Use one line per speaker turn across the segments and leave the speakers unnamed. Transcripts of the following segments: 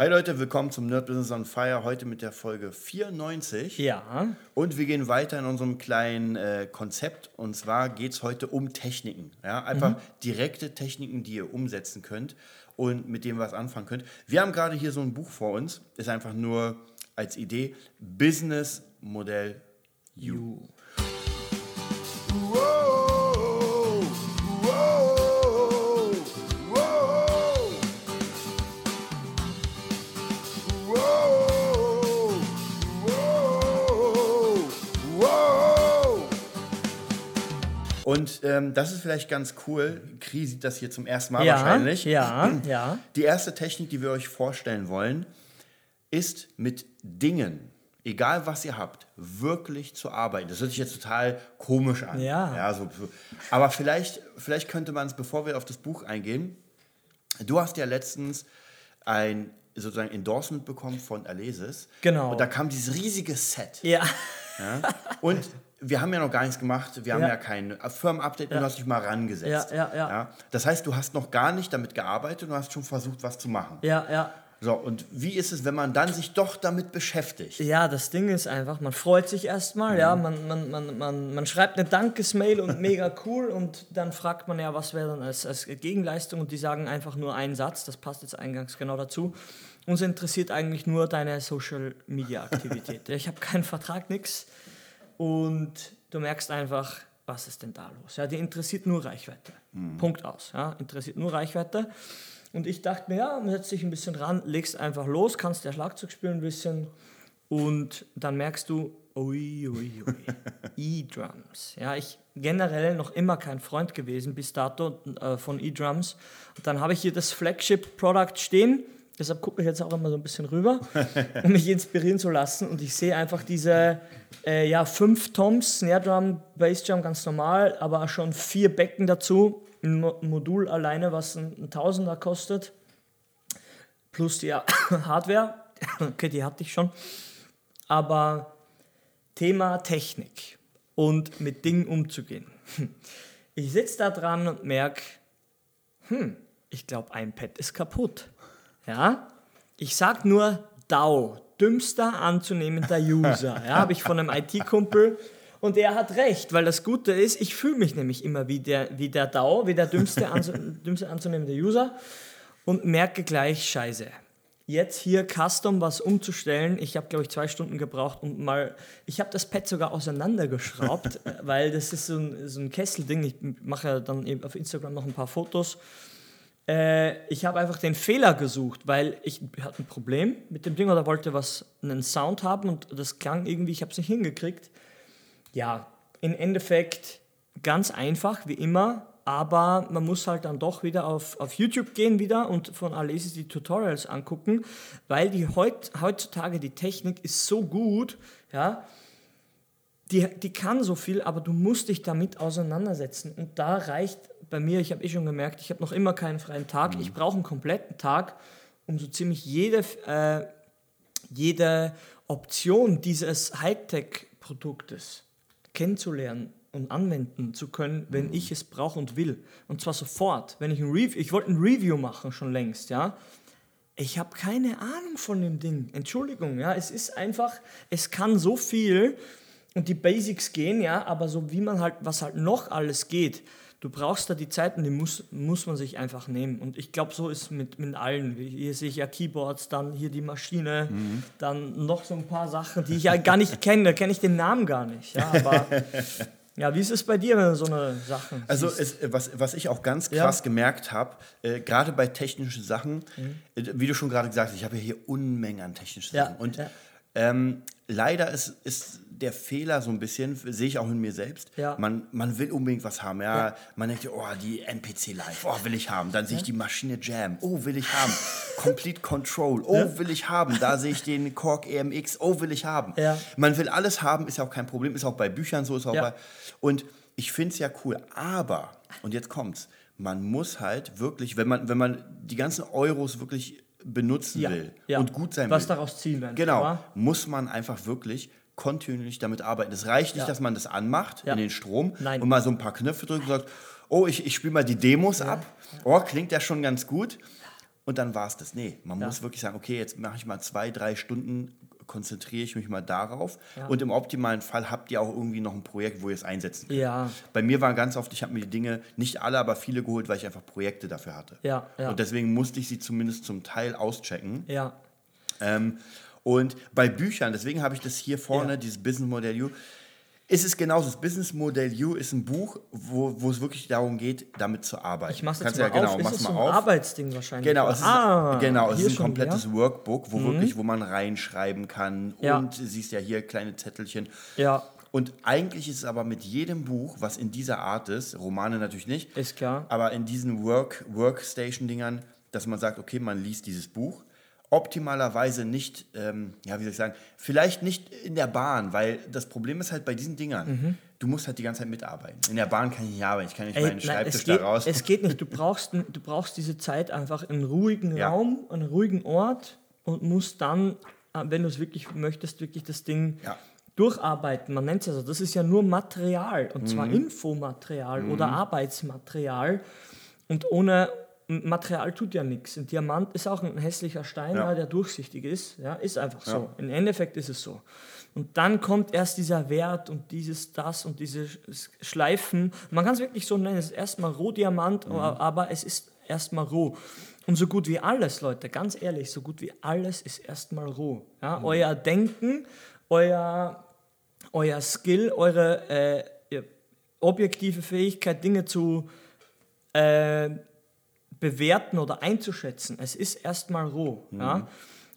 Hi Leute, willkommen zum Nerd Business on Fire. Heute mit der Folge 94.
Ja.
Und wir gehen weiter in unserem kleinen äh, Konzept. Und zwar geht es heute um Techniken. Ja? Einfach direkte Techniken, die ihr umsetzen könnt und mit dem was anfangen könnt. Wir haben gerade hier so ein Buch vor uns. Ist einfach nur als Idee Business Modell You.
You.
Wow, Und ähm, das ist vielleicht ganz cool. Kri sieht das hier zum ersten Mal
Ja,
wahrscheinlich.
ja, ja.
Die erste Technik, die wir euch vorstellen wollen, ist mit Dingen, egal was ihr habt, wirklich zu arbeiten. Das hört sich jetzt total komisch an.
Ja.
so, so. Aber vielleicht, vielleicht könnte man es, bevor wir auf das Buch eingehen, du hast ja letztens ein sozusagen Endorsement bekommen von Alesis.
Genau.
Und da kam dieses riesige Set.
Ja.
Ja? Und wir haben ja noch gar nichts gemacht. Wir haben
Ja.
ja, kein Firmenupdate und du hast dich mal rangesetzt.
Ja, ja, ja.
Das heißt, du hast noch gar nicht damit gearbeitet und du hast schon versucht, was zu machen.
Ja, ja.
So, und wie ist es, wenn man dann sich doch damit beschäftigt?
Ja, das Ding ist einfach, man freut sich erstmal, ja, man, man, man, man, man schreibt eine Dankesmail und mega cool und dann fragt man ja, was wäre dann als, als Gegenleistung und die sagen einfach nur einen Satz, das passt jetzt eingangs genau dazu. Uns interessiert eigentlich nur deine Social Media Aktivität. ich habe keinen Vertrag, nix und du merkst einfach, was ist denn da los? Ja, die interessiert nur Reichweite. Punkt aus. Ja, interessiert nur Reichweite. Und ich dachte mir, ja, setz dich ein bisschen ran, legst einfach los, kannst ja Schlagzeug spielen ein bisschen und dann merkst du, ui, ui, ui, E-Drums. Ja, ich generell noch immer kein Freund gewesen bis dato äh, von E-Drums. Und dann habe ich hier das Flagship-Product stehen. Deshalb gucke ich jetzt auch immer so ein bisschen rüber, um mich inspirieren zu lassen. Und ich sehe einfach diese äh, ja, fünf Toms, Snare Drum, Bass Drum ganz normal, aber schon vier Becken dazu. Ein Mo- Modul alleine, was ein, ein Tausender kostet. Plus die Hardware. Okay, die hatte ich schon. Aber Thema Technik und mit Dingen umzugehen. Ich sitze da dran und merke, hm, ich glaube, ein Pad ist kaputt. Ja? Ich sag nur DAO, dümmster anzunehmender User. Ja, habe ich von einem IT-Kumpel. Und er hat recht, weil das Gute ist, ich fühle mich nämlich immer wie der, wie der DAO, wie der dümmste, anzu, dümmste anzunehmende User und merke gleich, scheiße. Jetzt hier Custom was umzustellen. Ich habe, glaube ich, zwei Stunden gebraucht und mal. Ich habe das Pad sogar auseinandergeschraubt, weil das ist so ein, so ein Kesselding. Ich mache dann eben auf Instagram noch ein paar Fotos. Äh, ich habe einfach den Fehler gesucht, weil ich hatte ein Problem mit dem Ding oder wollte was einen Sound haben und das klang irgendwie, ich habe es nicht hingekriegt. Ja, im Endeffekt ganz einfach, wie immer, aber man muss halt dann doch wieder auf, auf YouTube gehen wieder und von Alesis die Tutorials angucken, weil die heut, heutzutage die Technik ist so gut, ja, die, die kann so viel, aber du musst dich damit auseinandersetzen. Und da reicht bei mir, ich habe eh schon gemerkt, ich habe noch immer keinen freien Tag. Ich brauche einen kompletten Tag, um so ziemlich jede, äh, jede Option dieses Hightech-Produktes kennenzulernen und anwenden zu können, wenn ich es brauche und will. Und zwar sofort. Wenn ich ein Review, ich wollte ein Review machen schon längst, ja. Ich habe keine Ahnung von dem Ding. Entschuldigung, ja. Es ist einfach, es kann so viel und die Basics gehen, ja, aber so wie man halt, was halt noch alles geht, du brauchst da die Zeit und die muss, muss man sich einfach nehmen. Und ich glaube, so ist mit, mit allen. Hier sehe ich ja Keyboards, dann hier die Maschine, dann noch so ein paar Sachen, die ich ja gar nicht kenne, da kenne ich den Namen gar nicht. Ja, aber ja, wie ist es bei dir, wenn du so eine Sachen
Also
siehst?
es, was, was ich auch ganz
Ja.
krass gemerkt habe, äh, gerade bei technischen Sachen, äh, wie du schon gerade gesagt hast, ich habe ja hier Unmengen an technischen
Ja,
Sachen. Und
ja.
ähm, leider ist, ist der Fehler so ein bisschen, sehe ich auch in mir selbst,
Ja.
man, man will unbedingt was haben. Ja?
Ja.
Man denkt, oh, die NPC Live, oh, will ich haben. Dann sehe ich die Maschine Jam, oh, will ich haben. Complete Control, oh, will ich haben. Da sehe ich den Korg EMX, oh, will ich haben. Man will alles haben, ist ja auch kein Problem, ist auch bei Büchern so, ist auch bei. Und ich finde es ja cool, aber, und jetzt kommt's, man muss halt wirklich, wenn man, wenn man die ganzen Euros wirklich benutzen
Ja,
will
ja.
und gut sein
Was
will,
daraus ziehen einfach,
genau, muss man einfach wirklich kontinuierlich damit arbeiten. Es reicht nicht,
Ja.
dass man das anmacht
Ja.
in den Strom
Nein.
und mal so ein paar Knöpfe drückt und sagt, oh, ich, ich spiele mal die Demos ab. Oh, klingt ja schon ganz gut. und dann war es das. Nee, man muss wirklich sagen, okay, jetzt mache ich mal zwei, drei Stunden, konzentriere ich mich mal darauf.
Ja.
Und im optimalen Fall habt ihr auch irgendwie noch ein Projekt, wo ihr es einsetzen könnt.
Ja.
Bei mir war ganz oft, ich habe mir die Dinge, nicht alle, aber viele geholt, weil ich einfach Projekte dafür hatte.
Ja.
Und deswegen musste ich sie zumindest zum Teil auschecken.
Ja.
Ähm, und bei Büchern, deswegen habe ich das hier vorne,
Ja.
dieses Business Model U, ist es genauso. Das Business Model U ist ein Buch, wo, wo es wirklich darum geht, damit zu arbeiten.
Ich mach's jetzt
Kannst
mal
ja, genau,
auf. Ist
mach's
es
mal
so ein
auf.
Arbeitsding wahrscheinlich?
Genau, es ist,
ah,
genau, es ist ein
schon
komplettes
wieder.
Workbook, wo wirklich, wo man reinschreiben kann.
Ja.
Und siehst ja hier kleine Zettelchen.
Ja,
Und eigentlich ist es aber mit jedem Buch, was in dieser Art ist, Romane natürlich nicht,
ist klar.
aber in diesen Work, Workstation-Dingern, dass man sagt, okay, man liest dieses Buch. Optimalerweise nicht, ähm, ja, wie soll ich sagen, vielleicht nicht in der Bahn, weil das Problem ist halt bei diesen Dingern, du musst halt die ganze Zeit mitarbeiten. In der Bahn kann ich nicht arbeiten, ich kann nicht
Mhm. Ey,
meinen
nein,
Schreibtisch
es, geht,
da raus.
es geht nicht. Du brauchst, du brauchst diese Zeit einfach in einem ruhigen
Ja.
Raum, an einem ruhigen Ort und musst dann, äh, wenn du es wirklich möchtest, wirklich das Ding
Ja.
durcharbeiten. Man nennt es also, das ist ja nur Material und zwar
Mhm.
Infomaterial oder Arbeitsmaterial. Und ohne Material tut ja nichts. Ein Diamant ist auch ein hässlicher Stein,
Ja.
ja. der durchsichtig ist. Ja, ist einfach so. Im Endeffekt ist es so. Und dann kommt erst dieser Wert und dieses, das und diese Sch- Schleifen. Man kann es wirklich so nennen, es ist erstmal Rohdiamant,
Mhm.
aber- es ist erstmal roh. Und so gut wie alles, Leute, ganz ehrlich, so gut wie alles ist erstmal roh. Ja?
Mhm.
Euer Denken, euer, euer Skill, eure äh, ja, objektive Fähigkeit, Dinge zu äh, bewerten oder einzuschätzen. Es ist erstmal roh. Ja?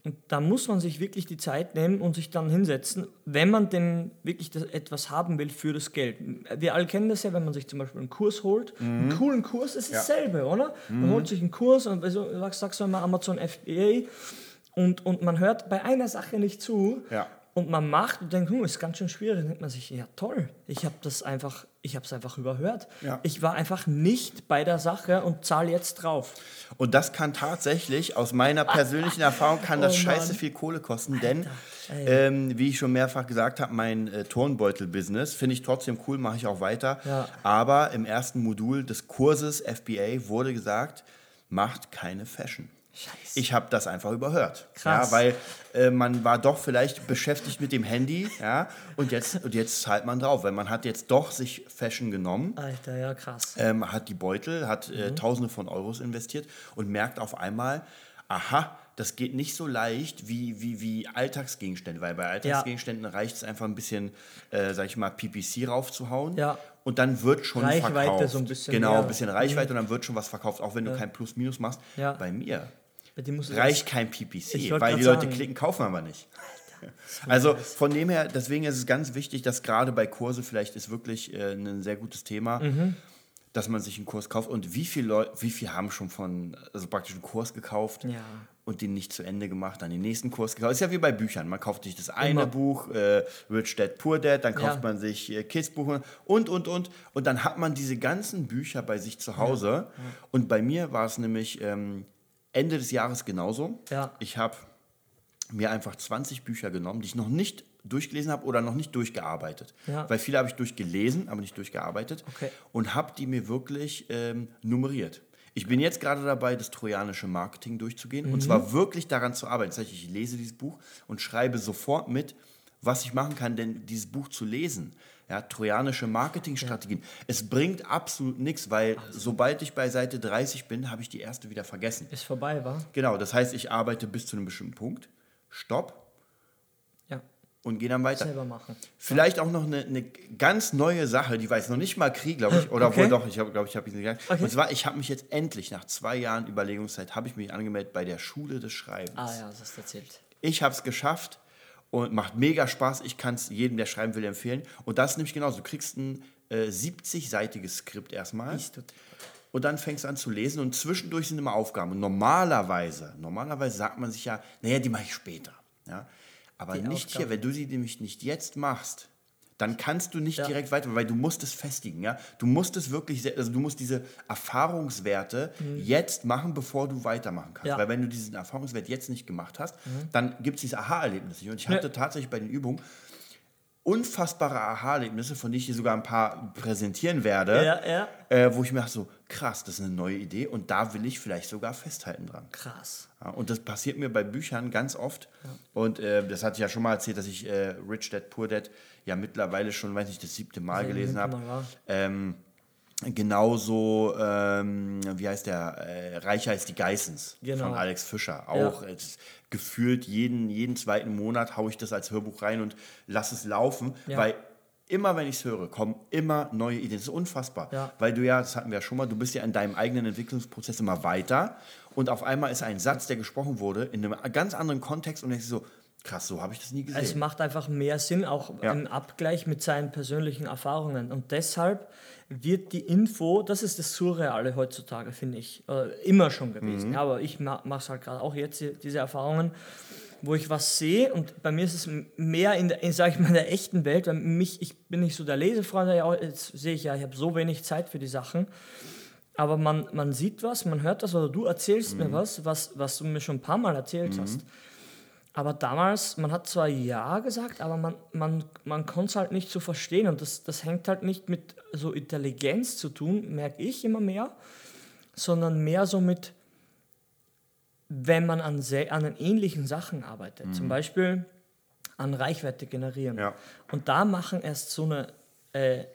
Und da muss man sich wirklich die Zeit nehmen und sich dann hinsetzen, wenn man denn wirklich das, etwas haben will für das Geld. Wir alle kennen das ja, wenn man sich zum Beispiel einen Kurs holt. Einen coolen Kurs ist dasselbe, oder? Man holt sich einen Kurs und also, sagst, sagst du immer Amazon FBA und, und man hört bei einer Sache nicht zu.
Ja.
Und man macht und denkt, hm, ist ganz schön schwierig. Dann denkt man sich, ja toll, ich habe das einfach, ich habe es einfach überhört.
Ja.
Ich war einfach nicht bei der Sache und zahle jetzt drauf.
Und das kann tatsächlich, aus meiner persönlichen Erfahrung, kann das
Oh
scheiße viel Kohle kosten, denn, ähm, wie ich schon mehrfach gesagt habe, mein äh, Turnbeutel-Business finde ich trotzdem cool, mache ich auch weiter.
Ja.
Aber im ersten Modul des Kurses FBA wurde gesagt, macht keine Fashion.
Scheiße.
Ich habe das einfach überhört.
Krass.
Ja, weil äh, man war doch vielleicht beschäftigt mit dem Handy, ja, und jetzt, und jetzt zahlt man drauf, weil man hat jetzt doch sich Fashion genommen
Alter, ja krass.
ähm, hat die Beutel, hat äh,
Mhm.
Tausende von Euros investiert und merkt auf einmal, aha, das geht nicht so leicht wie, wie, wie Alltagsgegenstände, weil bei Alltagsgegenständen reicht es einfach ein bisschen, äh, sag ich mal, PPC raufzuhauen.
Ja.
Und dann wird schon
Reichweite
verkauft.
so ein bisschen
Genau, ein bisschen Reichweite und dann wird schon was verkauft, auch wenn du kein Plus-Minus machst.
Ja.
Bei mir Reicht kein PPC, weil die Leute
sagen.
klicken, kaufen aber nicht. Also von dem her, deswegen ist es ganz wichtig, dass gerade bei Kurse vielleicht ist wirklich äh, ein sehr gutes Thema,
Mhm.
dass man sich einen Kurs kauft. Und wie viele Leute, wie viele haben schon von, also praktisch einen Kurs gekauft
Ja.
und den nicht zu Ende gemacht, dann den nächsten Kurs gekauft. Ist ja wie bei Büchern. Man kauft sich das eine
Immer.
Buch, äh, Rich Dad Poor Dad, dann kauft
Ja.
man sich äh, Kids Buch und, und, und. Und dann hat man diese ganzen Bücher bei sich zu Hause. Und bei mir war es nämlich ähm, Ende des Jahres genauso.
Ja.
Ich habe mir einfach 20 Bücher genommen, die ich noch nicht durchgelesen habe oder noch nicht durchgearbeitet.
Ja.
Weil viele habe ich durchgelesen, aber nicht durchgearbeitet.
Okay.
Und habe die mir wirklich ähm, nummeriert. Ich bin jetzt gerade dabei, das trojanische Marketing durchzugehen.
Mhm.
Und zwar wirklich daran zu arbeiten. Das heißt, ich lese dieses Buch und schreibe sofort mit, was ich machen kann, denn dieses Buch zu lesen. Ja, trojanische Marketingstrategien. Es bringt absolut nichts, weil sobald ich bei Seite 30 bin, habe ich die erste wieder vergessen.
Ist vorbei, war?
Genau, das heißt, ich arbeite bis zu einem bestimmten Punkt, stopp
Ja.
und gehe dann weiter.
Selber machen.
Vielleicht auch noch eine, eine ganz neue Sache, die weiß noch nicht mal Krieg, glaube ich, oder
Okay.
wohl doch, ich glaube, glaub, ich habe ihn gesagt.
Okay.
Und zwar, ich habe mich jetzt endlich nach zwei Jahren Überlegungszeit habe ich mich angemeldet bei der Schule des Schreibens.
Ah ja, das hast du erzählt.
Ich habe es geschafft und macht mega Spaß. Ich kann es jedem, der schreiben will, empfehlen. Und das ist nämlich genauso. Du kriegst ein äh, 70-seitiges Skript erstmal. Und dann fängst du an zu lesen und zwischendurch sind immer Aufgaben. Und normalerweise, normalerweise sagt man sich ja, naja, die mache ich später. Ja? Aber
Die
nicht
Aufgaben.
hier, wenn du sie nämlich nicht jetzt machst, dann kannst du nicht
Ja.
direkt weiter, weil du musst es festigen. Ja? Du musst es wirklich, also du musst diese Erfahrungswerte jetzt machen, bevor du weitermachen kannst.
Mhm. Ja. Mhm.
Weil wenn du diesen Erfahrungswert jetzt nicht gemacht hast, dann gibt es dieses Aha-Erlebnis nicht. Und ich hatte tatsächlich bei den Übungen, unfassbare Aha-Erlebnisse, von denen ich dir sogar ein paar präsentieren werde,
Ja, ja.
Äh, wo ich mir dachte, so krass, das ist eine neue Idee und da will ich vielleicht sogar festhalten dran.
Krass.
Ja, und das passiert mir bei Büchern ganz oft. Und äh, das hatte ich ja schon mal erzählt, dass ich äh, Rich Dad Poor Dad ja mittlerweile schon, weiß nicht, das siebte Mal
Ja,
gelesen habe. Ähm, genauso, ähm, wie heißt der, äh, Reicher als die Geissens
Genau.
von Alex Fischer. Auch
Ja.
es, gefühlt jeden, jeden zweiten Monat haue ich das als Hörbuch rein und lasse es laufen,
Ja.
weil immer, wenn ich es höre, kommen immer neue Ideen. Das ist unfassbar.
Ja.
Weil du ja, das hatten wir ja schon mal, du bist ja in deinem eigenen Entwicklungsprozess immer weiter und auf einmal ist ein Satz, der gesprochen wurde, in einem ganz anderen Kontext und denkst so, krass, so habe ich das nie gesehen.
Es macht einfach mehr Sinn, auch
Ja.
im Abgleich mit seinen persönlichen Erfahrungen. Und deshalb wird die Info, das ist das Surreale heutzutage, finde ich, äh, immer schon gewesen.
Mhm.
Ja, aber ich ma mache es halt gerade auch jetzt, die- diese Erfahrungen, wo ich was sehe und bei mir ist es mehr in, der- in sage ich mal, der echten Welt, weil mich, ich bin nicht so der Lesefreund, ja, jetzt sehe ich ja, ich habe so wenig Zeit für die Sachen. Aber man, man sieht was, man hört das oder du erzählst
Mhm.
mir was, was, was du mir schon ein paar Mal erzählt hast. Aber damals, man hat zwar Ja gesagt, aber man, man, man konnte es halt nicht so verstehen. Und das, das hängt halt nicht mit so Intelligenz zu tun, merke ich immer mehr, sondern mehr so mit, wenn man an, an den ähnlichen Sachen arbeitet. Zum Beispiel an Reichweite generieren.
Ja.
Und da machen erst so eine äh,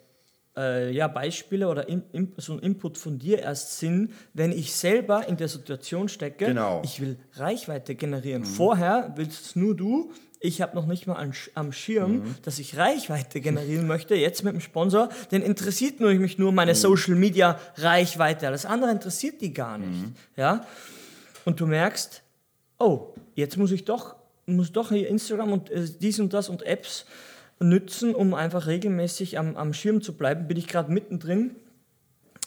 äh, ja, Beispiele oder in, in, so ein Input von dir erst Sinn, wenn ich selber in der Situation stecke,
Genau.
ich will Reichweite generieren. Vorher willst es nur du. Ich habe noch nicht mal an, am Schirm, dass ich Reichweite generieren möchte. Jetzt mit dem Sponsor, den interessiert nur, mich nur meine Social Media Reichweite. Alles andere interessiert die gar nicht. Ja? Und du merkst, oh, jetzt muss ich doch, muss doch hier Instagram und äh, dies und das und Apps nützen, um einfach regelmäßig am, am Schirm zu bleiben. Bin ich gerade mittendrin.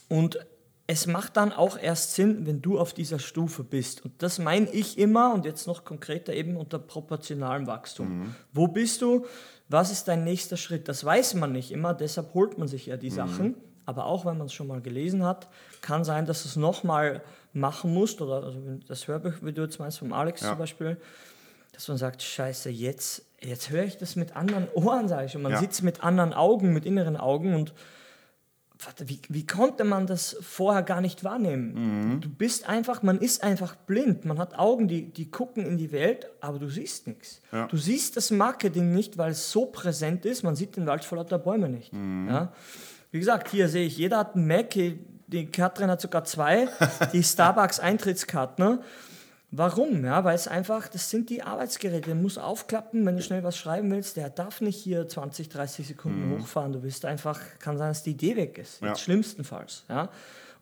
Und es macht dann auch erst Sinn, wenn du auf dieser Stufe bist. Und das meine ich immer und jetzt noch konkreter eben unter proportionalem Wachstum. Wo bist du? Was ist dein nächster Schritt? Das weiß man nicht immer, deshalb holt man sich ja die Sachen. Aber auch wenn man es schon mal gelesen hat, kann sein, dass du es nochmal machen musst. Oder also das Hörbuch, wie du jetzt meinst, vom Alex
Ja.
zum Beispiel, dass man sagt, scheiße, jetzt, jetzt höre ich das mit anderen Ohren, sage ich. Und man
Ja.
sieht es mit anderen Augen, mit inneren Augen und wie, wie konnte man das vorher gar nicht wahrnehmen? Du bist einfach, man ist einfach blind. Man hat Augen, die, die gucken in die Welt, aber du siehst nichts.
Ja.
Du siehst das Marketing nicht, weil es so präsent ist. Man sieht den Wald vor lauter Bäume nicht. Ja? Wie gesagt, hier sehe ich, jeder hat einen Mac, die Katrin hat sogar zwei, die Starbucks-Eintrittskarten. Warum? Ja, weil es einfach, das sind die Arbeitsgeräte. Der muss aufklappen, wenn du schnell was schreiben willst. Der darf nicht hier 20, 30 Sekunden hochfahren. Du wirst einfach, kann sein, dass die Idee weg ist.
Ja.
Schlimmstenfalls. Ja?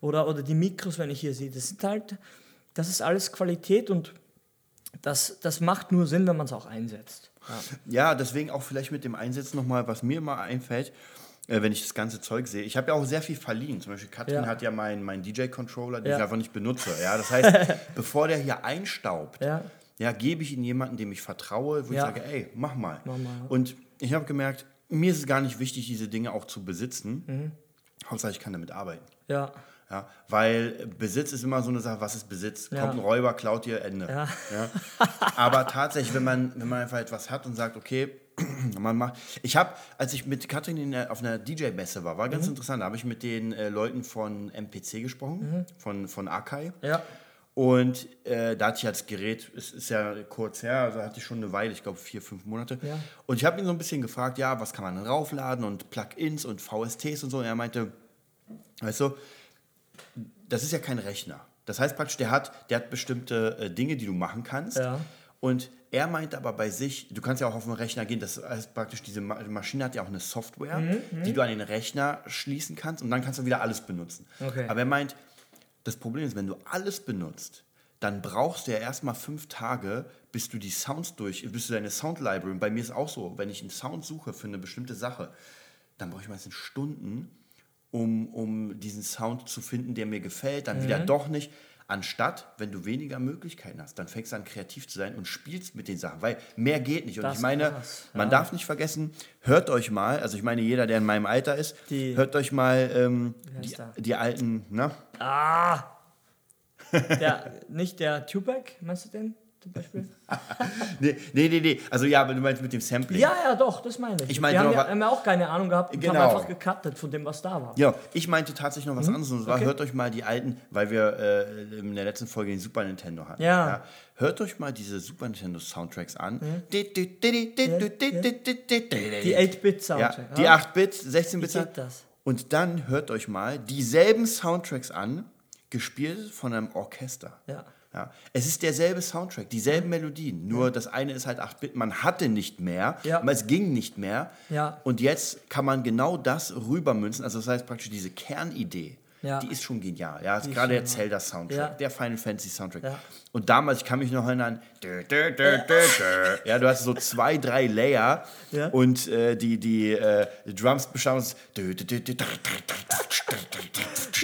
Oder, oder die Mikros, wenn ich hier sehe. Das sind halt, das ist alles Qualität und das, das macht nur Sinn, wenn man es auch einsetzt. Ja.
Ja, deswegen auch vielleicht mit dem Einsetzen nochmal, was mir immer einfällt, äh, wenn ich das ganze Zeug sehe. Ich habe ja auch sehr viel verliehen. Zum Beispiel Katrin
Ja.
hat ja meinen mein DJ-Controller, den
Ja.
ich einfach nicht benutze. Ja, das heißt, bevor der hier einstaubt,
Ja.
ja. gebe ich ihn jemandem, dem ich vertraue, wo ich sage, ey, mach mal.
Mach mal.
Und ich habe gemerkt, mir ist es gar nicht wichtig, diese Dinge auch zu besitzen.
Mhm.
Hauptsache, ich kann damit arbeiten.
ja.
Ja, weil Besitz ist immer so eine Sache, was ist Besitz?
Ja.
Kommt ein Räuber, klaut dir, Ende.
Ja.
Ja. Aber tatsächlich, wenn man, wenn man einfach etwas hat und sagt, okay, man macht. Ich habe, als ich mit Katrin in auf einer DJ-Messe war, war ganz
Mhm.
interessant, da habe ich mit den äh, Leuten von MPC gesprochen, von, von Akai.
Ja.
Und äh, da hatte ich als Gerät, es ist ja kurz her, also hatte ich schon eine Weile, ich glaube vier, fünf Monate.
Ja.
Und ich habe ihn so ein bisschen gefragt, ja, was kann man denn raufladen und Plugins und VSTs und so. Und er meinte, weißt du, das ist ja kein Rechner. Das heißt praktisch, der hat, der hat bestimmte äh, Dinge, die du machen kannst.
Ja.
Und er meinte aber bei sich, du kannst ja auch auf den Rechner gehen, das heißt praktisch, diese Ma Maschine hat ja auch eine Software,
Mhm,
die du an den Rechner schließen kannst und dann kannst du wieder alles benutzen.
Okay.
Aber er meint, das Problem ist, wenn du alles benutzt, dann brauchst du ja erstmal fünf Tage, bis du die Sounds durch, bis du deine Sound Library, bei mir ist auch so, wenn ich einen Sound suche für eine bestimmte Sache, dann brauche ich meistens Stunden, um, um diesen Sound zu finden, der mir gefällt, dann
Mhm.
wieder doch nicht. Anstatt, wenn du weniger Möglichkeiten hast, dann fängst du an, kreativ zu sein und spielst mit den Sachen, weil mehr geht nicht. Und
Das
ich meine,
krass,
man darf nicht vergessen, hört euch mal, also ich meine, jeder, der in meinem Alter ist,
Die-
hört euch mal ähm, die, die alten, ne?
Ah! Der, nicht der Tupac, meinst du den? Zum Beispiel?
nee, nee, nee, nee. Also ja, wenn du meinst mit dem Sampling.
Ja, ja, doch, das meine ich.
Ich meine
Wir haben ja, haben ja auch keine Ahnung gehabt und
Genau.
haben einfach gecuttet von dem, was da war.
Ja, ich meinte tatsächlich noch was anderes. Und zwar
okay.
hört euch mal die alten, weil wir äh, in der letzten Folge den Super Nintendo hatten.
Ja.
Hört euch mal diese Super Nintendo Soundtracks an. Die
Die 8-Bit-Soundtrack.
Ja, die 8-Bit, 16-Bit.
Wie geht das?
Und dann hört euch mal dieselben Soundtracks an, gespielt von einem Orchester.
Ja.
Ja. Es ist derselbe Soundtrack, dieselben Melodien. Nur das eine ist halt 8-Bit. Man hatte nicht mehr,
Ja.
es ging nicht mehr.
Ja.
Und jetzt kann man genau das rübermünzen. Also das heißt praktisch diese Kernidee.
Ja.
Die ist schon genial. Ja, gerade der Zelda-Soundtrack,
Ja.
der Final Fantasy Soundtrack.
Ja.
Und damals, ich kann mich noch erinnern, dö, dö, dö, ja, du hast so zwei, drei Layer und äh, die, die, äh, die Drums bestanden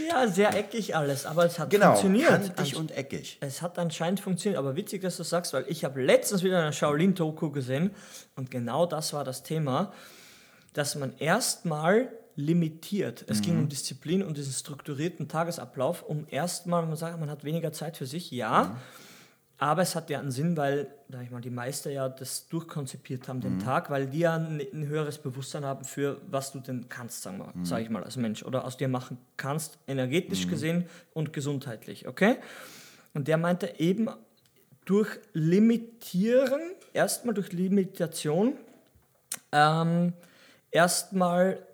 Ja, sehr eckig alles, aber es hat
Genau,
funktioniert.
kantig
Ansch-
und eckig.
Es hat anscheinend funktioniert, aber witzig, dass du sagst, weil ich habe letztens wieder eine Shaolin-Doku gesehen und genau das war das Thema, dass man erstmal limitiert. Es ging um Disziplin und diesen strukturierten Tagesablauf, um erstmal, man sagt, man hat weniger Zeit für sich, ja, aber es hat ja einen Sinn, weil, sag ich mal, die Meister ja das durchkonzipiert haben, den Tag, weil die ja ein, ein höheres Bewusstsein haben für, was du denn kannst, sagen wir, sag ich mal, als Mensch oder aus dir machen kannst, energetisch gesehen und gesundheitlich, okay? Und der meinte eben durch Limitieren, erstmal durch Limitation, ähm, erstmal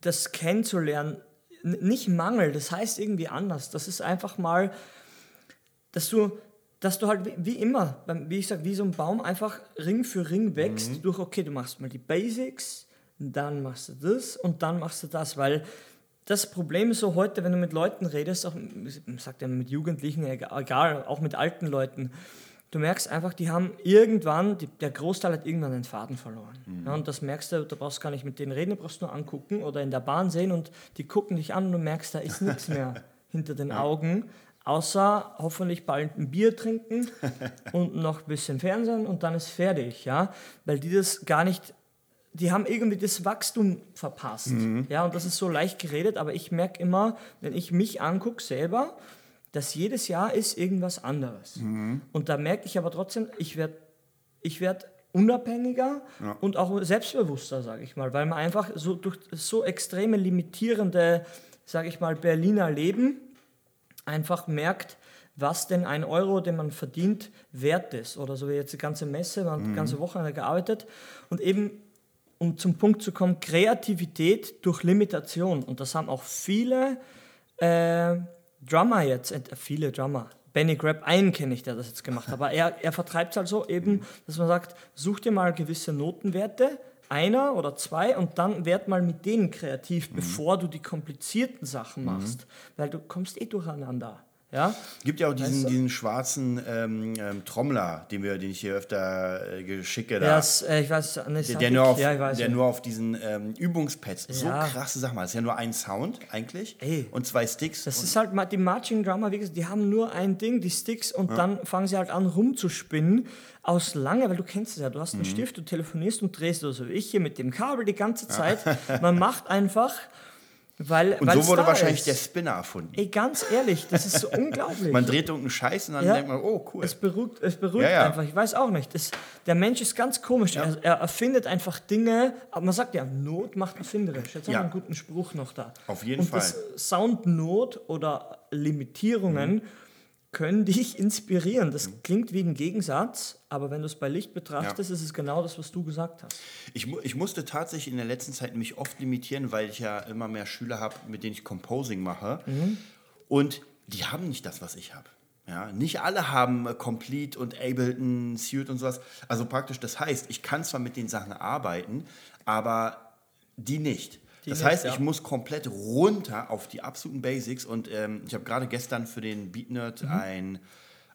das kennenzulernen, nicht Mangel, das heißt irgendwie anders. Das ist einfach mal, dass du, dass du halt wie, wie immer, wie ich sage, wie so ein Baum einfach Ring für Ring wächst, durch, okay, du machst mal die Basics, dann machst du das und dann machst du das, weil das Problem ist so heute, wenn du mit Leuten redest, auch sagt ja mit Jugendlichen, egal, auch mit alten Leuten, du merkst einfach, die haben irgendwann, die, der Großteil hat irgendwann den Faden verloren. Ja, und das merkst du, du brauchst gar nicht mit denen reden, du brauchst nur angucken oder in der Bahn sehen und die gucken dich an und du merkst, da ist nichts mehr hinter den Augen, außer hoffentlich bald ein Bier trinken und noch ein bisschen Fernsehen und dann ist fertig, ja, weil die das gar nicht die haben irgendwie das Wachstum verpasst. Ja, und das ist so leicht geredet, aber ich merke immer, wenn ich mich angucke selber, dass jedes Jahr ist irgendwas anderes. Und da merke ich aber trotzdem, ich werde ich werd unabhängiger und auch selbstbewusster, sage ich mal, weil man einfach so durch so extreme limitierende, sage ich mal, Berliner Leben einfach merkt, was denn ein Euro, den man verdient, wert ist. Oder so wie jetzt die ganze Messe, man hat die ganze Woche gearbeitet und eben um zum Punkt zu kommen, Kreativität durch Limitation. Und das haben auch viele äh, Drummer jetzt, äh, viele Drummer. Benny Grab, einen kenne ich, der das jetzt gemacht hat. Aber er, er vertreibt es halt so eben, dass man sagt, such dir mal gewisse Notenwerte, einer oder zwei, und dann werd mal mit denen kreativ, bevor du die komplizierten Sachen machst. Weil du kommst eh durcheinander. Ja?
Gibt ja auch diesen,
Weißt du?
diesen schwarzen ähm, ähm, Trommler, den, wir, den ich hier öfter äh, geschicke.
Ja,
Da.
das, äh, ich weiß nicht.
Der, der, nur auf,
ja, ich weiß
der
ja.
nur auf diesen ähm, Übungspads, so
Ja.
krasse Sachen. Das ist ja nur ein Sound eigentlich
Ey.
und zwei Sticks.
Das ist halt die Marching Drummer, wie gesagt, die haben nur ein Ding, die Sticks, und dann fangen sie halt an rumzuspinnen. Aus lange, weil du kennst es ja, du hast einen
Mhm.
Stift, du telefonierst und drehst oder so wie ich hier mit dem Kabel die ganze Zeit. Man macht einfach, weil.
und
weil's
so wurde wahrscheinlich
ist.
der Spinner erfunden.
Ey, ganz ehrlich, das ist so unglaublich.
Man dreht irgendeinen Scheiß und dann
Ja.
denkt man, oh, cool.
Es beruhigt, es beruhigt
Ja, ja.
einfach. Ich weiß auch nicht. Das, der Mensch ist ganz komisch. Er, er erfindet einfach Dinge, aber man sagt ja, Not macht erfinderisch. Jetzt haben wir einen guten Spruch noch da.
Auf jeden
Und
Fall.
das Soundnot oder Limitierungen
Mhm.
Können dich inspirieren. Das klingt wie ein Gegensatz, aber wenn du es bei Licht betrachtest,
Ja.
ist es genau das, was du gesagt hast.
Ich, ich musste tatsächlich in der letzten Zeit mich oft limitieren, weil ich ja immer mehr Schüler habe, mit denen ich Composing mache. Und die haben nicht das, was ich habe. Ja, nicht alle haben äh, Complete und Ableton, Suite und sowas. Also praktisch, das heißt, ich kann zwar mit den Sachen arbeiten, aber die nicht.
Die
das heißt,
ja.
ich muss komplett runter auf die absoluten Basics. Und ähm, ich habe gerade gestern für den Beat Nerd
Mhm.
ein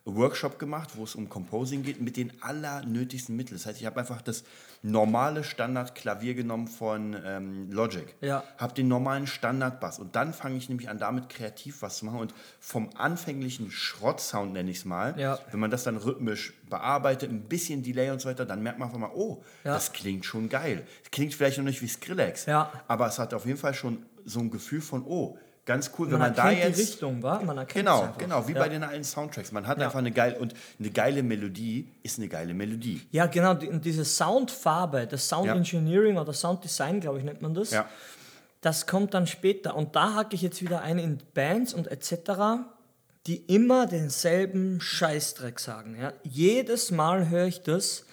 Workshop gemacht, wo es um Composing geht, mit den allernötigsten Mitteln. Das heißt, ich habe einfach das normale Standardklavier genommen von ähm, Logic,
Ja.
habe den normalen Standardbass und dann fange ich nämlich an, damit kreativ was zu machen und vom anfänglichen Schrottsound, nenne ich es mal,
Ja.
wenn man das dann rhythmisch bearbeitet, ein bisschen Delay und so weiter, dann merkt man einfach mal, oh,
Ja.
das klingt schon geil. Klingt vielleicht noch nicht wie Skrillex, aber es hat auf jeden Fall schon so ein Gefühl von, oh, ganz cool, wenn
Man
man, da
erkennt die
jetzt.
Richtung, wa? Man erkennt es
Genau,
einfach.
genau, wie
ja.
bei den alten Soundtracks. Man hat
Ja.
einfach eine geile und eine geile Melodie ist eine geile Melodie.
Ja, genau, die, und diese Soundfarbe, das Sound
Ja.
Engineering oder Sound Design, glaube ich, nennt man das. Das kommt dann später. Und da hacke ich jetzt wieder ein in Bands und etc., die immer denselben Scheißdreck sagen. Ja? Jedes Mal höre ich das.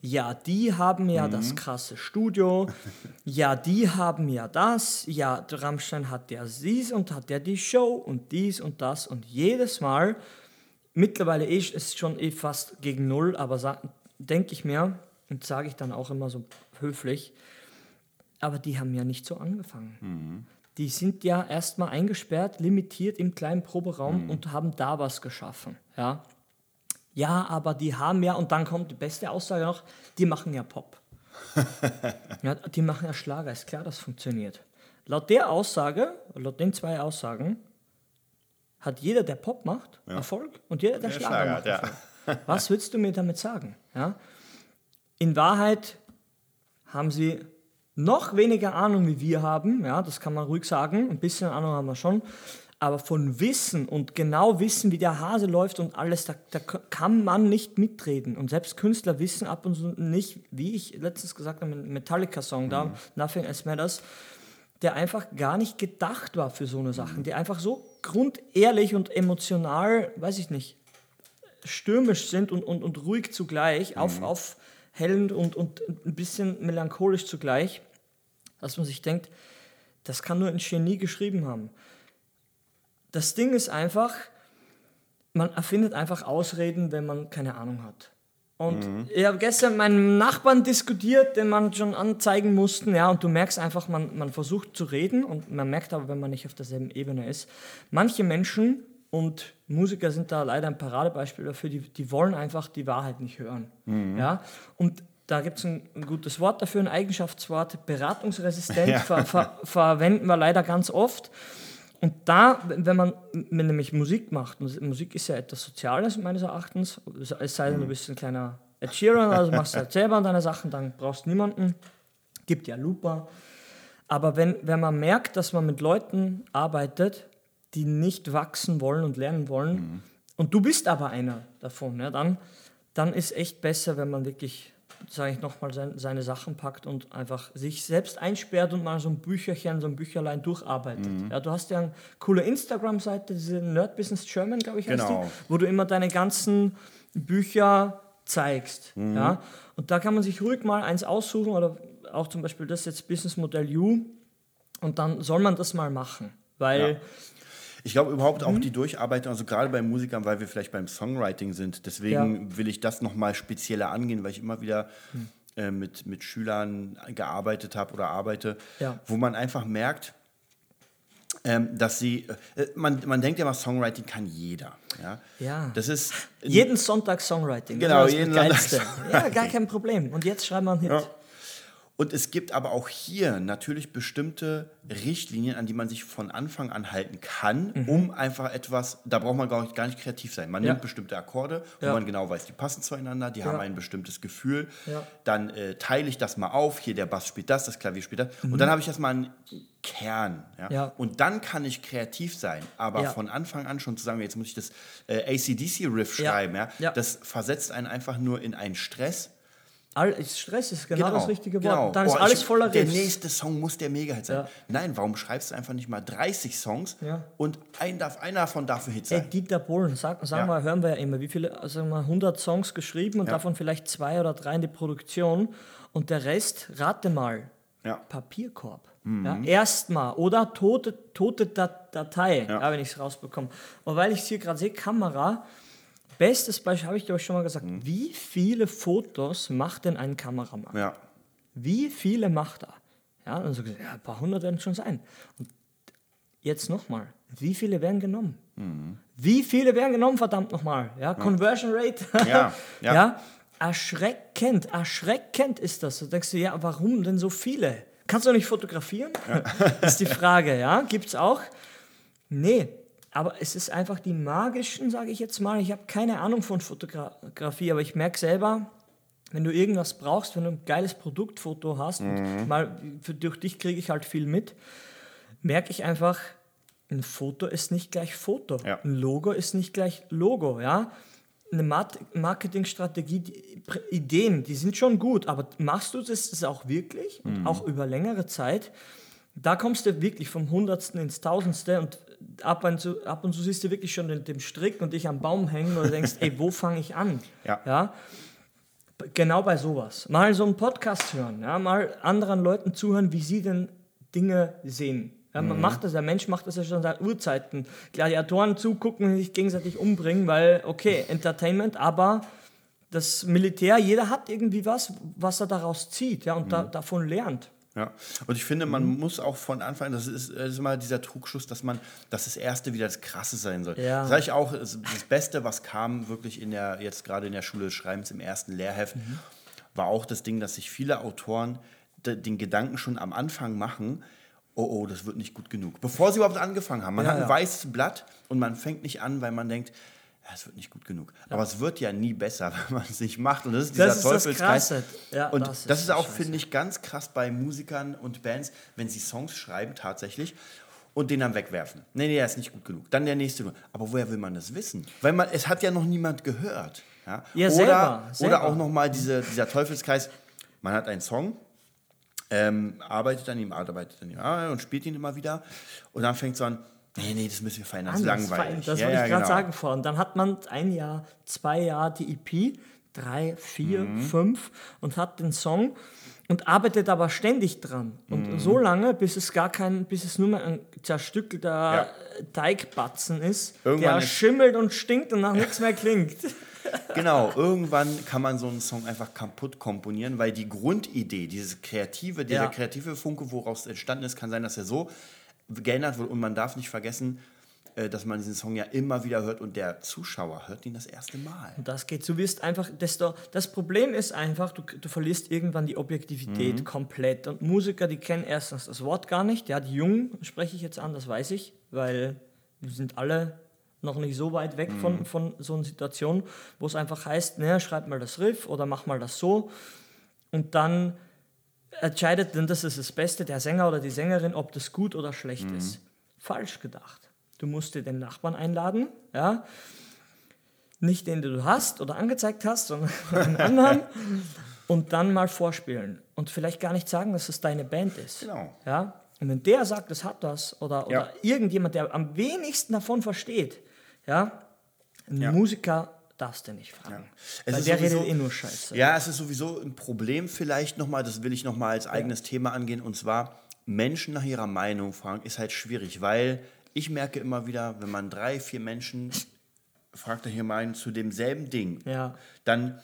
Ja, die haben ja das krasse Studio. Ja, die haben ja das. Ja, Rammstein hat ja dies und hat ja die Show und dies und das. Und jedes Mal, mittlerweile ist es schon eh fast gegen Null, aber denke ich mir, und sage ich dann auch immer so höflich, aber die haben ja nicht so angefangen. Die sind ja erstmal eingesperrt, limitiert im kleinen Proberaum und haben da was geschaffen. Ja? Ja, aber die haben ja, und dann kommt die beste Aussage noch, die machen ja Pop. ja, die machen ja Schlager, ist klar, das funktioniert. Laut der Aussage, laut den zwei Aussagen, hat jeder, der Pop macht, Erfolg und jeder, der
Der
Schlager,
Schlager
macht
ja.
Erfolg. Was willst du mir damit sagen? Ja? In Wahrheit haben sie noch weniger Ahnung, wie wir haben. Ja, das kann man ruhig sagen. Ein bisschen Ahnung haben wir schon. Aber von Wissen und genau wissen, wie der Hase läuft und alles, da, da kann man nicht mitreden. Und selbst Künstler wissen ab und zu nicht, wie ich letztens gesagt habe, Metallica-Song da, Nothing Else Matters, der einfach gar nicht gedacht war für so eine Sachen, die einfach so grundehrlich und emotional, weiß ich nicht, stürmisch sind und, und, und ruhig zugleich, auf, aufhellend und, und ein bisschen melancholisch zugleich, dass man sich denkt, das kann nur ein Genie geschrieben haben. Das Ding ist einfach, man erfindet einfach Ausreden, wenn man keine Ahnung hat. Und ich habe gestern mit meinem Nachbarn diskutiert, den man schon anzeigen mussten, ja, und du merkst einfach, man, man versucht zu reden und man merkt aber, wenn man nicht auf derselben Ebene ist, manche Menschen und Musiker sind da leider ein Paradebeispiel dafür, die, die wollen einfach die Wahrheit nicht hören. Ja? Und da gibt es ein, ein gutes Wort dafür, ein Eigenschaftswort, beratungsresistent,
Ja.
ver, ver, verwenden wir leider ganz oft. Und da, wenn man wenn nämlich Musik macht, und Musik ist ja etwas Soziales meines Erachtens, es sei denn, du bist ein kleiner Ed Sheeran, also machst halt selber deine Sachen, dann brauchst du niemanden. Gibt ja Looper. Aber wenn, wenn man merkt, dass man mit Leuten arbeitet, die nicht wachsen wollen und lernen wollen, und du bist aber einer davon, ja, dann, dann ist echt besser, wenn man wirklich, sage ich nochmal, sein, seine Sachen packt und einfach sich selbst einsperrt und mal so ein Bücherchen, so ein Bücherlein durcharbeitet. Ja, du hast ja eine coole Instagram-Seite, diese Nerd Business German, glaube ich, heißt
Genau.
die, wo du immer deine ganzen Bücher zeigst. Ja? Und da kann man sich ruhig mal eins aussuchen oder auch zum Beispiel das jetzt Business Modell U und dann soll man das mal machen, weil
Ja. Ich glaube überhaupt auch die Durcharbeitung, also gerade bei Musikern, weil wir vielleicht beim Songwriting sind. Deswegen will ich das nochmal spezieller angehen, weil ich immer wieder äh, mit, mit Schülern gearbeitet habe oder arbeite,
Ja.
wo man einfach merkt, ähm, dass sie, äh, man, man denkt ja mal, Songwriting kann jeder. Ja,
Ja.
das ist
jeden Sonntag Songwriting.
Genau, jeden. Sonntag
Ja, gar kein Problem. Und jetzt schreiben wir einen Hit.
Ja. Und es gibt aber auch hier natürlich bestimmte Richtlinien, an die man sich von Anfang an halten kann, um einfach etwas, da braucht man gar nicht, gar nicht kreativ sein. Man
Mhm. Ja.
nimmt bestimmte Akkorde, wo
Ja.
man genau weiß, die passen zueinander, die haben ein bestimmtes Gefühl.
Ja.
Dann äh, teile ich das mal auf, hier der Bass spielt das, das Klavier spielt das. Und dann habe ich erstmal einen Kern. Ja?
Mhm. Ja.
Und dann kann ich kreativ sein. Aber
Ja.
von Anfang an schon zu sagen, jetzt muss ich das äh, ACDC-Riff
Ja.
schreiben, ja?
Ja.
das versetzt einen einfach nur in einen Stress.
All, Stress ist genau, das richtige Wort.
genau.
Dann ist
Boah,
alles
ich-
voller
Der
Riffs.
nächste Song muss der Mega-Hit sein.
Ja.
Nein, warum schreibst du einfach nicht mal 30 Songs
Ja.
und ein darf, einer davon darf ein Hit
Ey,
sein?
Dieter Bohlen, sag, sagen
Ja.
wir, hören wir ja immer, wie viele, sagen wir 100 Songs geschrieben und davon vielleicht zwei oder drei in die Produktion und der Rest, rate mal. Papierkorb.
Mhm.
Ja, Erstmal oder tote, tote Dat Datei, wenn ich es rausbekomme. Und weil ich es hier gerade sehe, Kamera, bestes Beispiel, habe ich glaube ich schon mal gesagt,
Mhm.
wie viele Fotos macht denn ein Kameramann?
Ja.
Wie viele macht er? Ja, und so gesagt, ja, ein paar hundert werden schon sein. Und jetzt nochmal, wie viele werden genommen? Wie viele werden genommen, verdammt nochmal? Ja, Conversion Rate.
Ja, ja.
ja. Erschreckend, erschreckend ist das. Du denkst dir, ja, warum denn so viele? Kannst du nicht fotografieren? ist die Frage, ja? Gibt es auch? Nee, aber es ist einfach die magischen, sage ich jetzt mal. Ich habe keine Ahnung von Fotografie, aber ich merke selber, wenn du irgendwas brauchst, wenn du ein geiles Produktfoto hast, und mal für, durch dich kriege ich halt viel mit, merke ich einfach, ein Foto ist nicht gleich Foto.
Ja.
Ein Logo ist nicht gleich Logo, ja. Eine Marketingstrategie, die Ideen, die sind schon gut, aber machst du das, das auch wirklich und auch über längere Zeit? Da kommst du wirklich vom Hundertsten ins Tausendste und ab und zu, ab und zu siehst du wirklich schon den, Strick und dich am Baum hängen oder denkst, ey, wo fange ich an?
Ja.
ja. Genau bei sowas. Mal so einen Podcast hören, ja, mal anderen Leuten zuhören, wie sie denn Dinge sehen. Ja, man macht das, der Mensch macht das ja schon seit Urzeiten. Gladiatoren zugucken und sich gegenseitig umbringen, weil, okay, Entertainment, aber das Militär, jeder hat irgendwie was, was er daraus zieht ja, und da, davon lernt.
Ja, und ich finde, man
Mhm.
muss auch von Anfang, das ist, das ist immer dieser Trugschluss, dass man, dass das Erste wieder das Krasse sein soll.
Ja.
Das sage ich auch, das Beste, was kam wirklich in der, jetzt gerade in der Schule des Schreibens im ersten Lehrheft,
Mhm.
war auch das Ding, dass sich viele Autoren de, den Gedanken schon am Anfang machen, oh, oh, das wird nicht gut genug. Bevor sie überhaupt angefangen haben. Man
Ja,
hat ein
ja.
weißes Blatt und man fängt nicht an, weil man denkt, es wird nicht gut genug. Aber es wird ja nie besser, wenn man es nicht macht. Und das ist dieser
Das ist das
Teufelskreis.
Ja,
und
das
das
ist
ist,
die
auch, finde ich, ganz krass bei Musikern und Bands, wenn sie Songs schreiben tatsächlich und den dann wegwerfen. Nee, nee, der ist nicht gut genug. Dann der nächste. Aber woher will man das wissen? Weil man, es hat ja noch niemand gehört. Ja,
Ja,
oder,
selber,
oder
selber.
auch nochmal diese, dieser Teufelskreis, man hat einen Song, ähm, arbeitet an ihm, arbeitet an ihm ah, und spielt ihn immer wieder. Und dann fängt es an, nee, nee, das müssen wir verändern, das ist langweilig.
Das
Ja,
wollte
ja,
ich gerade
genau.
sagen vorhin. Dann hat man ein Jahr, zwei Jahre die EP, drei, vier,
Mhm.
fünf und hat den Song und arbeitet aber ständig dran. Und
Mhm.
so lange, bis es gar kein, bis es nur mehr ein zerstückelter
Ja.
Teigbatzen ist,
Irgendwann
der schimmelt und stinkt und nach nichts mehr klingt.
Genau, irgendwann kann man so einen Song einfach kaputt komponieren, weil die Grundidee, dieses kreative, dieser kreative Funke, woraus entstanden ist, kann sein, dass er so geändert wird. Und man darf nicht vergessen, äh, dass man diesen Song ja immer wieder hört und der Zuschauer hört ihn das erste Mal.
Und das geht. Du wirst einfach, desto, das Problem ist einfach, du, du verlierst irgendwann die Objektivität komplett. Und Musiker, die kennen erstens das Wort gar nicht. Ja, die Jungen spreche ich jetzt an, das weiß ich, weil wir sind alle noch nicht so weit weg von, von so einer Situation, wo es einfach heißt, ne, schreib mal das Riff oder mach mal das so. Und dann entscheidet, denn das ist das Beste, der Sänger oder die Sängerin, ob das gut oder schlecht ist. Falsch gedacht. Du musst dir den Nachbarn einladen, ja, nicht den, den du hast oder angezeigt hast, sondern einen anderen und dann mal vorspielen und vielleicht gar nicht sagen, dass es deine Band ist.
Genau.
Ja? Und wenn der sagt, es hat das oder, oder
Ja.
irgendjemand, der am wenigsten davon versteht, ja, einen
Ja.
Musiker darfst du nicht fragen.
Es
Weil
ist
der
sowieso-
redet eh nur Scheiße.
Ja, es ist sowieso ein Problem vielleicht nochmal, das will ich nochmal als eigenes Thema angehen, und zwar Menschen nach ihrer Meinung fragen, ist halt schwierig, weil ich merke immer wieder, wenn man drei, vier Menschen fragt nach ihrer Meinung zu demselben Ding,
Ja.
dann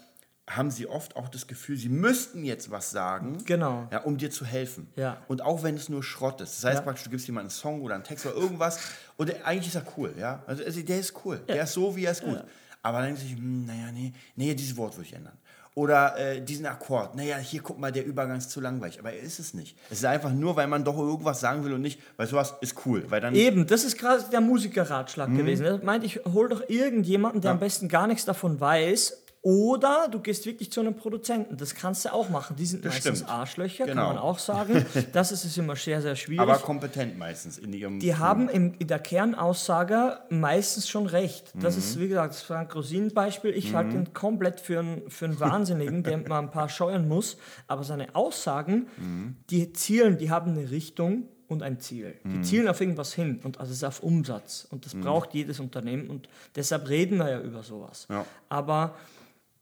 haben sie oft auch das Gefühl, sie müssten jetzt was sagen,
Genau.
ja, um dir zu helfen.
Ja.
Und auch wenn es nur Schrott ist. Das heißt
Ja.
praktisch, du gibst jemandem einen Song oder einen Text oder irgendwas und eigentlich ist er cool, ja. Also, also der ist cool, der ist so, wie er ist gut. Aber dann denkt sich, hm, naja, nee, nee, dieses Wort würde ich ändern. Oder äh, diesen Akkord, naja, hier guck mal, der Übergang ist zu langweilig. Aber er ist es nicht. Es ist einfach nur, weil man doch irgendwas sagen will und nicht, weil sowas ist cool. Weil dann
Eben, das ist gerade der Musikerratschlag
Mhm.
gewesen. Er meint, ich hol doch irgendjemanden, der am besten gar nichts davon weiß. Oder du gehst wirklich zu einem Produzenten. Das kannst du auch machen. Die sind meistens
stimmt.
Arschlöcher,
Genau.
kann man auch sagen. Das ist es immer sehr, sehr schwierig.
aber kompetent meistens in ihrem.
die haben im, in der Kernaussage meistens schon recht. Das
Mhm.
ist, wie gesagt, das Frank Rosin-Beispiel. Ich halte ihn komplett für einen, für einen Wahnsinnigen, der man ein paar scheuern muss. Aber seine Aussagen,
Mhm.
die zielen, die haben eine Richtung und ein Ziel. Die
Mhm.
zielen auf irgendwas hin und also es ist auf Umsatz. Und das braucht jedes Unternehmen und deshalb reden wir ja über sowas.
Ja.
Aber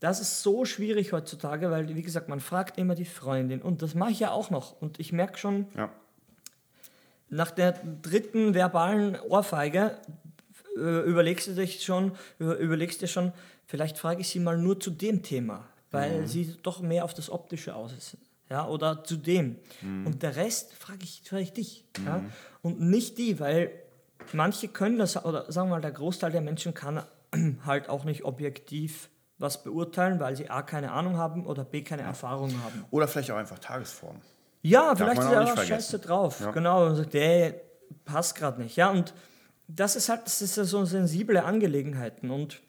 das ist so schwierig heutzutage, weil, wie gesagt, man fragt immer die Freundin und das mache ich ja auch noch. Und ich merke schon,
Ja.
nach der dritten verbalen Ohrfeige äh, überlegst du dich schon, über- überlegst dir schon, vielleicht frage ich sie mal nur zu dem Thema, weil sie doch mehr auf das Optische aus ist. Ja, oder zu dem. Und der Rest frage ich, ich dich. Ja? Und nicht die, weil manche können das, oder sagen wir mal, der Großteil der Menschen kann halt auch nicht objektiv was beurteilen, weil sie A keine Ahnung haben oder B keine Erfahrung haben.
Oder vielleicht auch einfach Tagesform.
Ja, vielleicht
man
ist er auch scheiße drauf.
Ja.
Genau, und sagt, der passt gerade nicht. Ja, und das ist halt, das ist ja so sensible Angelegenheiten. Und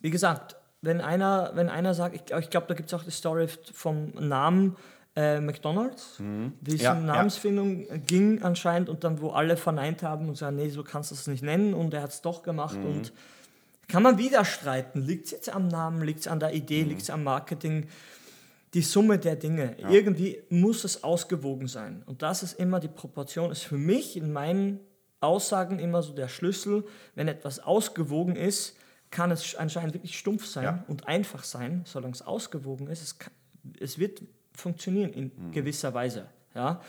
wie gesagt, wenn einer, wenn einer sagt, ich, ich glaube, da gibt es auch die Story vom Namen äh, McDonalds, wie es
Ja,
um
ja.
Namensfindung ging anscheinend und dann, wo alle verneint haben und sagen, nee, so kannst du es nicht nennen und er hat es doch gemacht und kann man wieder streiten. Liegt es jetzt am Namen, liegt es an der Idee, liegt es am Marketing? Die Summe der Dinge. Irgendwie muss es ausgewogen sein. Und das ist immer die Proportion, ist für mich in meinen Aussagen immer so der Schlüssel. Wenn etwas ausgewogen ist, kann es anscheinend wirklich stumpf sein
Ja.
und einfach sein, solange es ausgewogen ist. Es, kann, es wird funktionieren in gewisser Weise. Ja?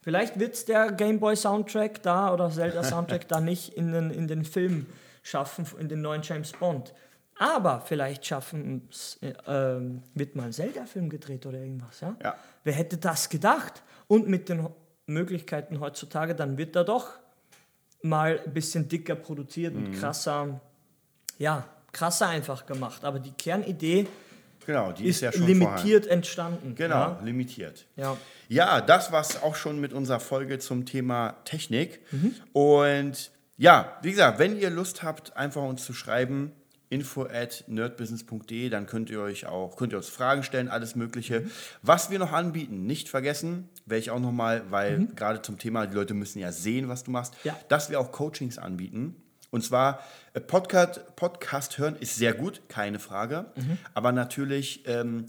Vielleicht wird der Gameboy-Soundtrack da oder Zelda-Soundtrack da nicht in den, in den Film schaffen, in den neuen James Bond. Aber vielleicht schaffen es, äh, ähm, wird mal ein Zelda-Film gedreht oder irgendwas. Ja?
Ja.
Wer hätte das gedacht? Und mit den Möglichkeiten heutzutage, dann wird da doch mal ein bisschen dicker produziert und krasser, ja, krasser einfach gemacht. Aber die Kernidee
Genau, die
ist,
ist, ja schon vorhanden.
limitiert entstanden.
Genau,
Ja?
limitiert.
Ja.
Ja, das war's auch schon mit unserer Folge zum Thema Technik.
Mhm.
Und ja, wie gesagt, wenn ihr Lust habt, einfach uns zu schreiben, info at nerdbusiness.de, dann könnt ihr euch auch, könnt ihr uns Fragen stellen, alles Mögliche.
Mhm.
Was wir noch anbieten, nicht vergessen, werde ich auch nochmal, weil
Mhm.
gerade zum Thema, die Leute müssen ja sehen, was du machst,
Ja.
dass wir auch Coachings anbieten. Und zwar, äh, Podcast, Podcast hören ist sehr gut, keine Frage.
Mhm.
Aber natürlich ähm,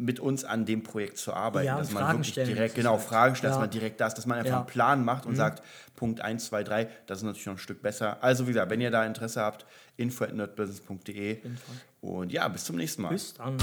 mit uns an dem Projekt zu arbeiten,
Ja,
dass man
Fragen
wirklich direkt, genau, Fragen stellt,
ja.
dass man direkt das, dass man einfach
Ja. Mhm.
einen Plan macht und sagt, Punkt 1, 2, 3, das ist natürlich noch ein Stück besser. Also wie gesagt, wenn ihr da Interesse habt, info at nerdbusiness.de und ja, bis zum nächsten Mal.
Bis dann.